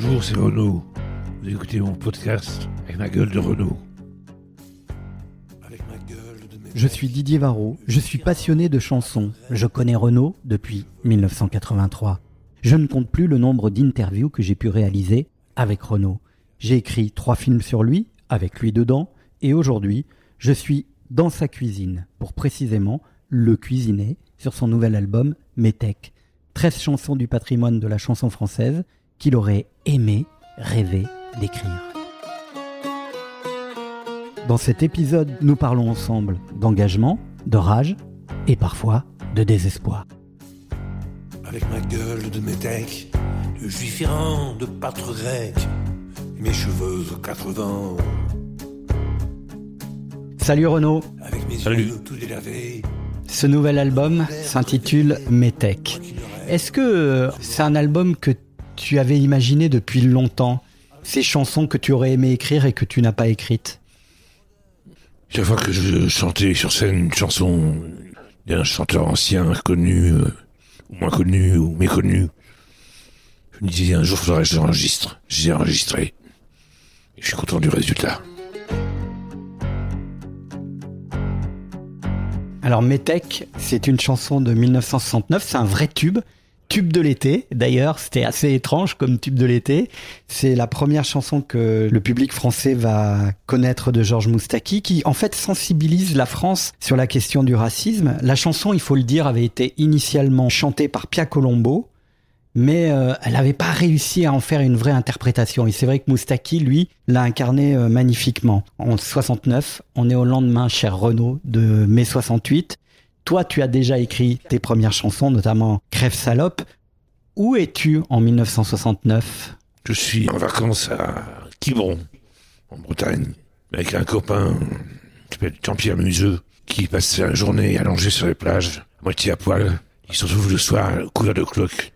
Bonjour, c'est Renaud. Vous écoutez mon podcast avec ma gueule de Renaud. Je suis Didier Varro, je suis passionné de chansons. Je connais Renaud depuis 1983. Je ne compte plus le nombre d'interviews que j'ai pu réaliser avec Renaud. J'ai écrit trois films sur lui, avec lui dedans, et aujourd'hui, je suis dans sa cuisine pour précisément le cuisiner sur son nouvel album Métèque. 13 chansons du patrimoine de la chanson française qu'il aurait aimé, rêvé d'écrire. Dans cet épisode, nous parlons ensemble d'engagement, de rage et parfois de désespoir. Avec ma gueule de métèque, de juif errant, de pâtre grec, et mes cheveux aux quatre vents. Salut Renaud, Avec mes Salut. yeux tout délavés, ce nouvel album s'intitule Métèque. Est-ce que euh, c'est un album que tu avais imaginé depuis longtemps Ces chansons que tu aurais aimé écrire et que tu n'as pas écrites Chaque fois que je chantais sur scène une chanson d'un chanteur ancien, connu, euh, ou moins connu, ou méconnu, je me disais un jour faudrait que je l'enregistre. J'ai enregistré. Et je suis content du résultat. Alors Métèque, c'est une chanson de 1969, c'est un vrai tube. Tube de l'été, d'ailleurs, c'était assez étrange comme tube de l'été. C'est la première chanson que le public français va connaître de Georges Moustaki, qui en fait sensibilise la France sur la question du racisme. La chanson, il faut le dire, avait été initialement chantée par Pia Colombo, mais euh, elle n'avait pas réussi à en faire une vraie interprétation. Et c'est vrai que Moustaki, lui, l'a incarné euh, magnifiquement. En 69, on est au lendemain, cher Renaud, de mai 68. Toi, tu as déjà écrit tes premières chansons, notamment Crève salope. Où es-tu en 1969 Je suis en vacances à Quiberon, en Bretagne, avec un copain qui s'appelle Jean-Pierre Museux, qui passe la journée allongé sur les plages, à moitié à poil. Il se retrouve le soir couvert de cloques.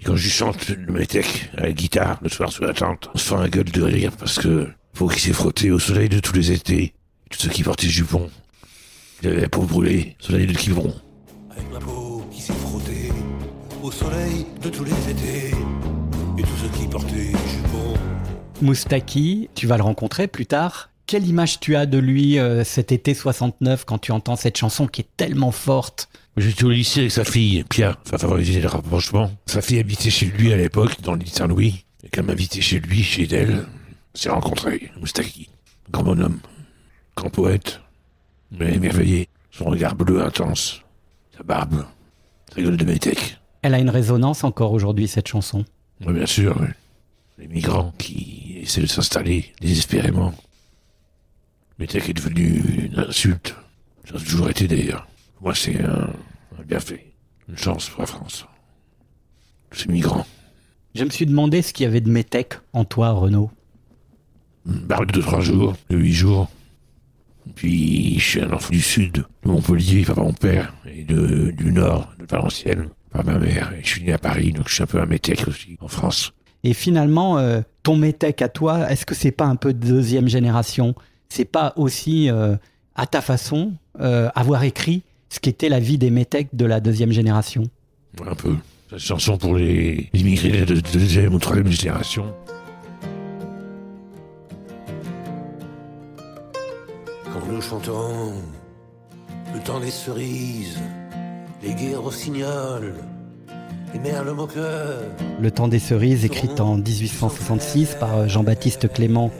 Et quand je chante le métèque à la guitare, le soir sous la tente, on se fait un gueule de rire parce que faut qu'il s'est frotté au soleil de tous les étés, tous ceux qui portaient jupons. Il avait la peau brûlée, soleil de Quiberon. Avec ma peau qui s'est frottée au soleil de tous les étés, et tous ceux qui jupons. Moustaki, tu vas le rencontrer plus tard. Quelle image tu as de lui euh, cet été 69 quand tu entends cette chanson qui est tellement forte? J'étais au lycée avec sa fille, Pierre, ça favorisait le rapprochement. Sa fille habitait chez lui à l'époque, dans l'île Saint-Louis. Et qu'elle m'invitait chez lui, chez elle, s'est rencontrés, Moustaki. Grand bonhomme, grand poète, mais émerveillé. Son regard bleu intense, sa barbe, sa gueule de métèque. Elle a une résonance encore aujourd'hui, cette chanson. Oui, bien sûr, oui. les migrants qui essaient de s'installer désespérément. Métèque est devenu une insulte. Ça a toujours été d'ailleurs. Moi, c'est un, un bienfait, une chance pour la France. Tous ces migrants. Je me suis demandé ce qu'il y avait de métèque en toi, Renaud. Une barre de 2-3 jours, de 8 jours. Puis, je suis un enfant du sud, de Montpellier par mon père, et de, du nord, de Valenciennes, par ma mère. Et je suis né à Paris, donc je suis un peu un métèque aussi, en France. Et finalement, euh, ton métèque à toi, est-ce que c'est pas un peu de deuxième génération? C'est pas aussi, euh, à ta façon, euh, avoir écrit ce qu'était la vie des métèques de la deuxième génération? Un peu. Cette chanson pour les immigrés de deuxième ou troisième génération. Nous le temps des cerises, les guerres rossignols, les merles moqueurs. Le temps des cerises, écrite en 1866 par euh, Jean-Baptiste Clément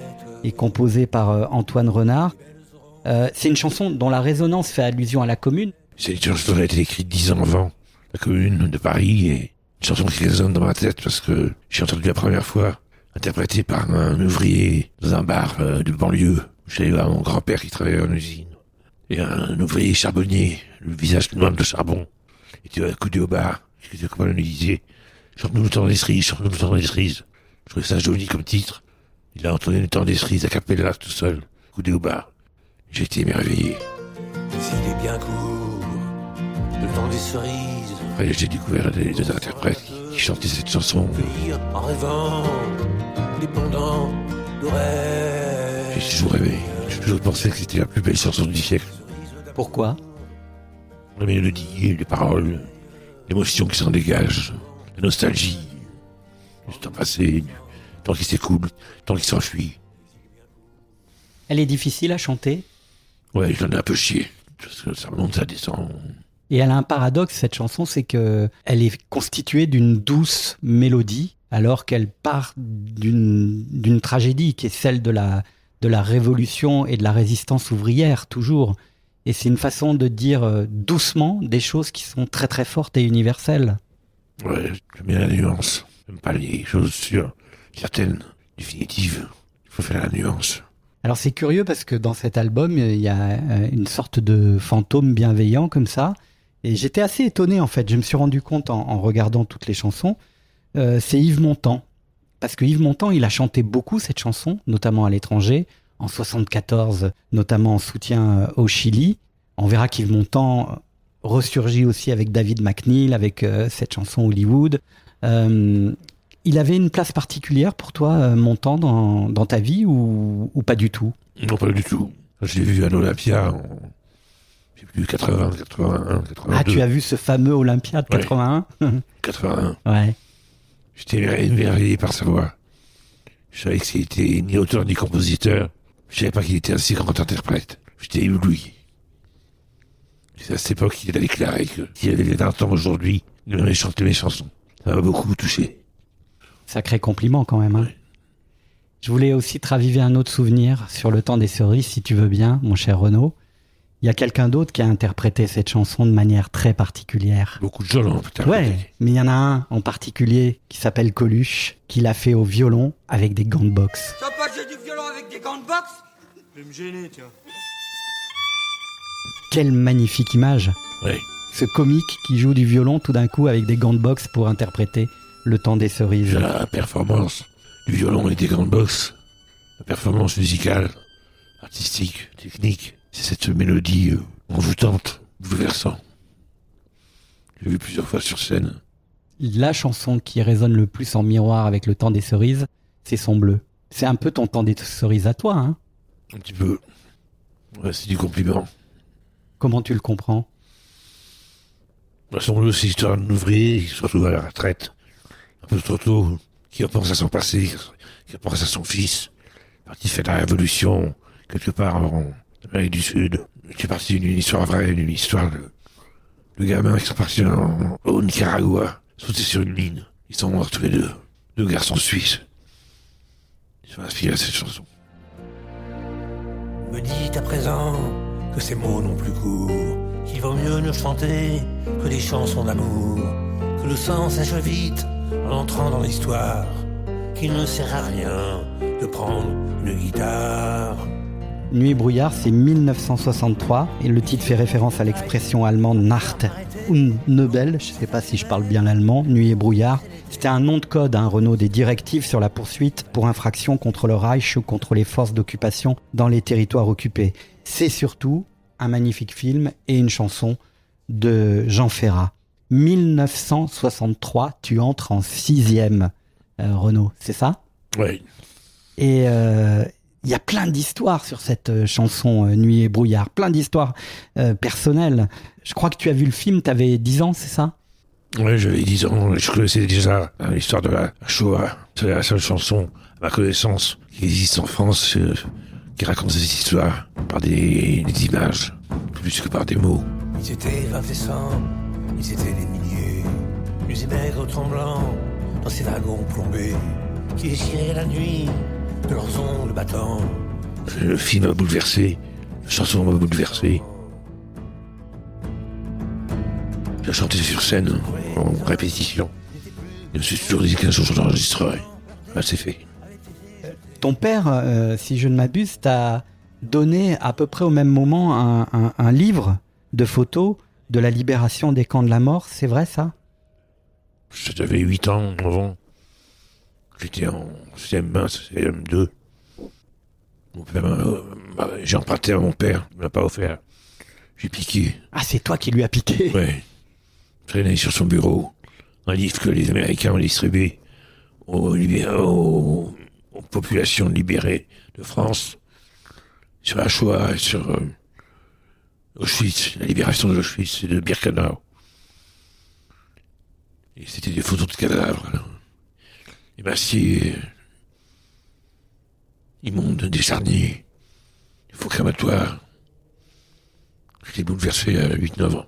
et composée par euh, Antoine Renard. Euh, c'est une chanson dont la résonance fait allusion à la commune. C'est une chanson qui a été écrite dix ans avant la commune de Paris et une chanson qui résonne dans ma tête parce que j'ai entendu la première fois interprétée par un ouvrier dans un bar de banlieue. J'allais voir mon grand-père qui travaillait en usine. Et un ouvrier charbonnier, le visage noir de charbon, était accoudé au bar. J'étais comme lui disait, chante-nous le temps des cerises, chante-nous le temps des cerises. Je trouvais ça joli comme titre. Il a entendu le temps des cerises à cappella tout seul, accoudé au bar. J'ai été émerveillé. S'il est bien court, le temps des cerises. Après, j'ai découvert les deux interprètes qui chantaient cette chanson. En rêvant, dépendant de rêve. Toujours rêvé. J'ai toujours pensé que c'était la plus belle chanson du siècle. Pourquoi? La mélodie, les paroles, l'émotion qui s'en dégage, la nostalgie, du temps passé, du, tant qu'il s'écoule, tant qu'il s'enfuit. Elle est difficile à chanter? Ouais, j'en ai un peu chié. Parce que ça monte, ça descend. Et elle a un paradoxe, cette chanson, c'est que elle est constituée d'une douce mélodie, alors qu'elle part d'une tragédie qui est celle de la de la révolution et de la résistance ouvrière toujours. Et c'est une façon de dire euh, doucement des choses qui sont très très fortes et universelles. Ouais, j'aime bien la nuance. J'aime pas les choses sûres, certaines, définitives. Il faut faire la nuance. Alors c'est curieux parce que dans cet album, il y a euh, une sorte de fantôme bienveillant comme ça. Et j'étais assez étonné en fait. Je me suis rendu compte en, en regardant toutes les chansons. Euh, c'est Yves Montand. Parce que Yves Montand, il a chanté beaucoup cette chanson, notamment à l'étranger, en 74, notamment en soutien euh, au Chili. On verra qu'Yves Montand ressurgit aussi avec David McNeil, avec euh, cette chanson Hollywood. Euh, il avait une place particulière pour toi, euh, Montand, dans, dans ta vie ou, ou pas du tout? Non, pas du tout. Je l'ai vu à l'Olympia en, je sais plus, 80, 81, 82. Ah, tu as vu ce fameux Olympia de Ouais. 81 81. Ouais. J'étais émerveillé par sa voix. Je savais que c'était ni auteur ni compositeur. Je savais pas qu'il était un si grand interprète. J'étais ébloui. C'est à cette époque qu'il a déclaré que s'il avait 20 ans aujourd'hui, il aurait chanté mes chansons. Ça m'a beaucoup touché. Sacré compliment quand même. hein. Je voulais aussi te raviver un autre souvenir sur le temps des cerises, si tu veux bien, mon cher Renaud. Il y a quelqu'un d'autre qui a interprété cette chanson de manière très particulière. Beaucoup de gens l'ont peut-être. Ouais, mais il y en a un en particulier qui s'appelle Coluche, qui l'a fait au violon avec des gants de boxe. Tu vas pas jouer du violon avec des gants de boxe? Je vais me gêner, tiens. Quelle magnifique image Ouais. Ce comique qui joue du violon tout d'un coup avec des gants de boxe pour interpréter le temps des cerises. La performance du violon et des grandes boxes, la performance musicale, artistique, technique, c'est cette mélodie euh, envoûtante, bouleversante. J'ai vu plusieurs fois sur scène. La chanson qui résonne le plus en miroir avec le temps des cerises, c'est son bleu. C'est un peu ton temps des cerises à toi, hein Un petit peu. Ouais, c'est du compliment. Comment tu le comprends? Bah, son bleu, c'est l'histoire d'un ouvrier qui se retrouve à la retraite, un peu trop tôt, qui repense à son passé, qui repense à son fils, parti faire la révolution, quelque part en Amérique du Sud. C'est parti d'une histoire vraie, d'une histoire de, de gamins qui sont partis en- au Nicaragua, sauter sur une mine. Ils sont morts tous les deux. Deux garçons suisses. Ils sont inspirés à cette chanson. Me dit à présent que ces mots n'ont plus cours, qu'il vaut mieux ne chanter que des chansons d'amour, que le sang sèche vite en entrant dans l'histoire, qu'il ne sert à rien de prendre une guitare. Nuit et brouillard, c'est 1963 et le titre fait référence à l'expression allemande Nacht und Nebel. Je sais pas si je parle bien l'allemand. Nuit et brouillard. C'était un nom de code, un Renault, des directives sur la poursuite pour infraction contre le Reich ou contre les forces d'occupation dans les territoires occupés. C'est surtout un magnifique film et une chanson de Jean Ferrat. 1963, tu entres en sixième, euh, Renault, c'est ça? Ouais. et euh, il y a plein d'histoires sur cette euh, chanson euh, Nuit et brouillard, plein d'histoires euh, personnelles. Je crois que tu as vu le film, tu avais 10 ans, c'est ça? Ouais, j'avais 10 ans, je connaissais déjà l'histoire de la Shoah. C'est la seule chanson, à ma connaissance, qui existe en France, euh, qui raconte ces histoires par des, des images, plus que par des mots. Ils étaient vingt et cent, ils étaient des milliers, et maigres tremblants, dans ces wagons plombés, qui déchiraient la nuit de leurs ongles battants. Le film m'a bouleversé, la chanson m'a bouleversé. J'ai chanté sur scène, en répétition. Je me suis toujours dit qu'un jour je l'enregistrerai. Là, c'est fait. Ton père, euh, si je ne m'abuse, t'a donné à peu près au même moment un, un- un livre de photos de la libération des camps de la mort, c'est vrai ça? J'avais 8 ans, 9 ans. J'étais en CM1, CM2. Mon père m'a- m'a- J'ai emprunté à mon père, il me l'a pas offert. J'ai piqué, Ah, c'est toi qui lui as piqué ouais. Traîné sur son bureau. Un livre que les Américains ont distribué aux, libé- aux- aux populations libérées de France. Sur la Shoah, et sur euh, Auschwitz, la libération de Auschwitz et de Birkenau. Et c'était des photos de cadavres. Là. Et Massier, immonde des charniers, des faux crématoires. J'étais bouleversé à 8-9 ans.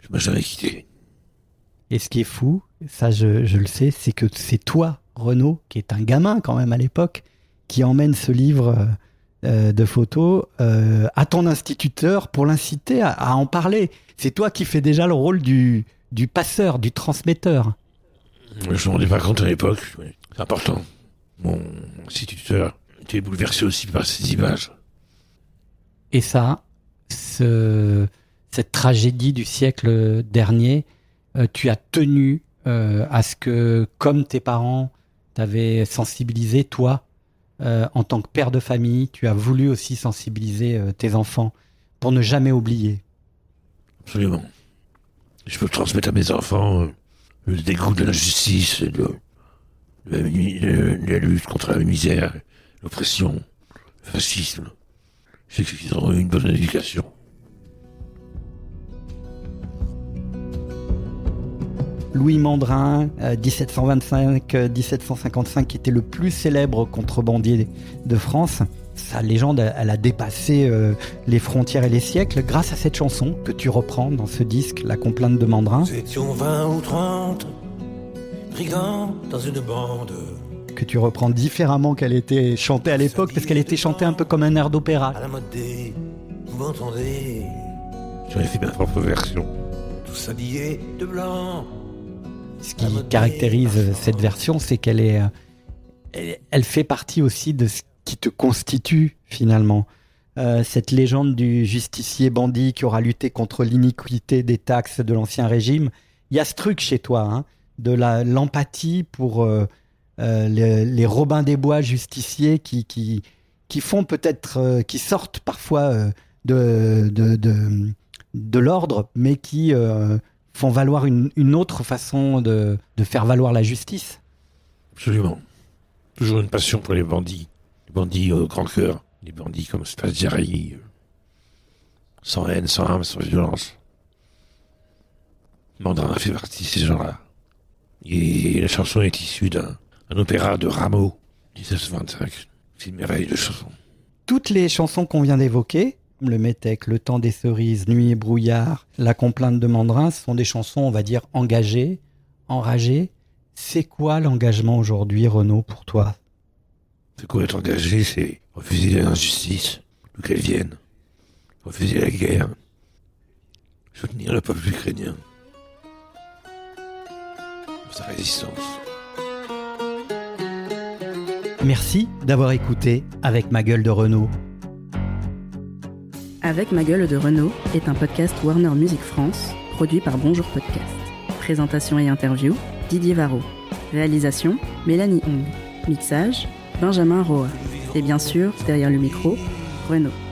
Je m'ai jamais quitté. Et ce qui est fou, ça je, le sais, c'est que c'est toi, Renaud, qui est un gamin quand même à l'époque, qui emmène ce livre euh, euh, de photos euh, à ton instituteur pour l'inciter à, à en parler. C'est toi qui fais déjà le rôle du, du passeur, du transmetteur. Je m'en rendais pas compte à l'époque, mais c'est important. Mon instituteur était bouleversé aussi par ces images. Et ça, ce, cette tragédie du siècle dernier, euh, tu as tenu euh, à ce que, comme tes parents t'avaient sensibilisé, toi, euh, en tant que père de famille, tu as voulu aussi sensibiliser tes enfants pour ne jamais oublier. Absolument. Je peux transmettre à mes enfants le dégoût de la justice, et de, de de la lutte contre la misère, l'oppression, le fascisme. Sais qu'ils auront eu une bonne éducation. Louis Mandrin, euh, 1725-1755, qui était le plus célèbre contrebandier de France. Sa légende, elle a dépassé euh, les frontières et les siècles grâce à cette chanson que tu reprends dans ce disque, La complainte de Mandrin, Nous étions 20 ou 30, brigands dans une bande. que tu reprends différemment qu'elle était chantée à l'époque, parce qu'elle était chantée un peu comme un air d'opéra. À la mode des. Vous m'entendez? J'en ai fait ma propre version. Tous habillés de blanc. Ce qui caractérise cette version, c'est qu'elle est, euh, elle, elle fait partie aussi de ce qui te constitue finalement. Euh, cette légende du justicier bandit qui aura lutté contre l'iniquité des taxes de l'ancien régime. Il y a ce truc chez toi, hein, de l'empathie pour euh, euh, les, les Robins des Bois justiciers qui qui qui font peut-être, qui sortent parfois de de de, l'ordre, mais qui font valoir une, une autre façon de, de faire valoir la justice. Absolument. Toujours une passion pour les bandits. Bandits au grand cœur. Les bandits comme Spazziari. euh, Sans haine, sans âme, sans violence. Mandrin fait partie de ces gens-là. Et la chanson est issue d'un un opéra de Rameau, 1925. C'est une merveille de chanson. Toutes les chansons qu'on vient d'évoquer, Le Métèque, Le Temps des Cerises, Nuit et Brouillard, La Complainte de Mandrin, ce sont des chansons, on va dire, engagées, enragées. C'est quoi l'engagement aujourd'hui, Renaud, pour toi? C'est quoi être engagé, c'est refuser l'injustice, d'où qu'elle vienne. Refuser la guerre. Soutenir le peuple ukrainien. Sa résistance. Merci d'avoir écouté avec ma gueule de Renaud. Avec ma gueule de Renault est un podcast Warner Music France, produit par Bonjour Podcast. Présentation et interview, Didier Varro. Réalisation, Mélanie Hong. Mixage, Benjamin Roa. Et bien sûr, derrière le micro, Renault.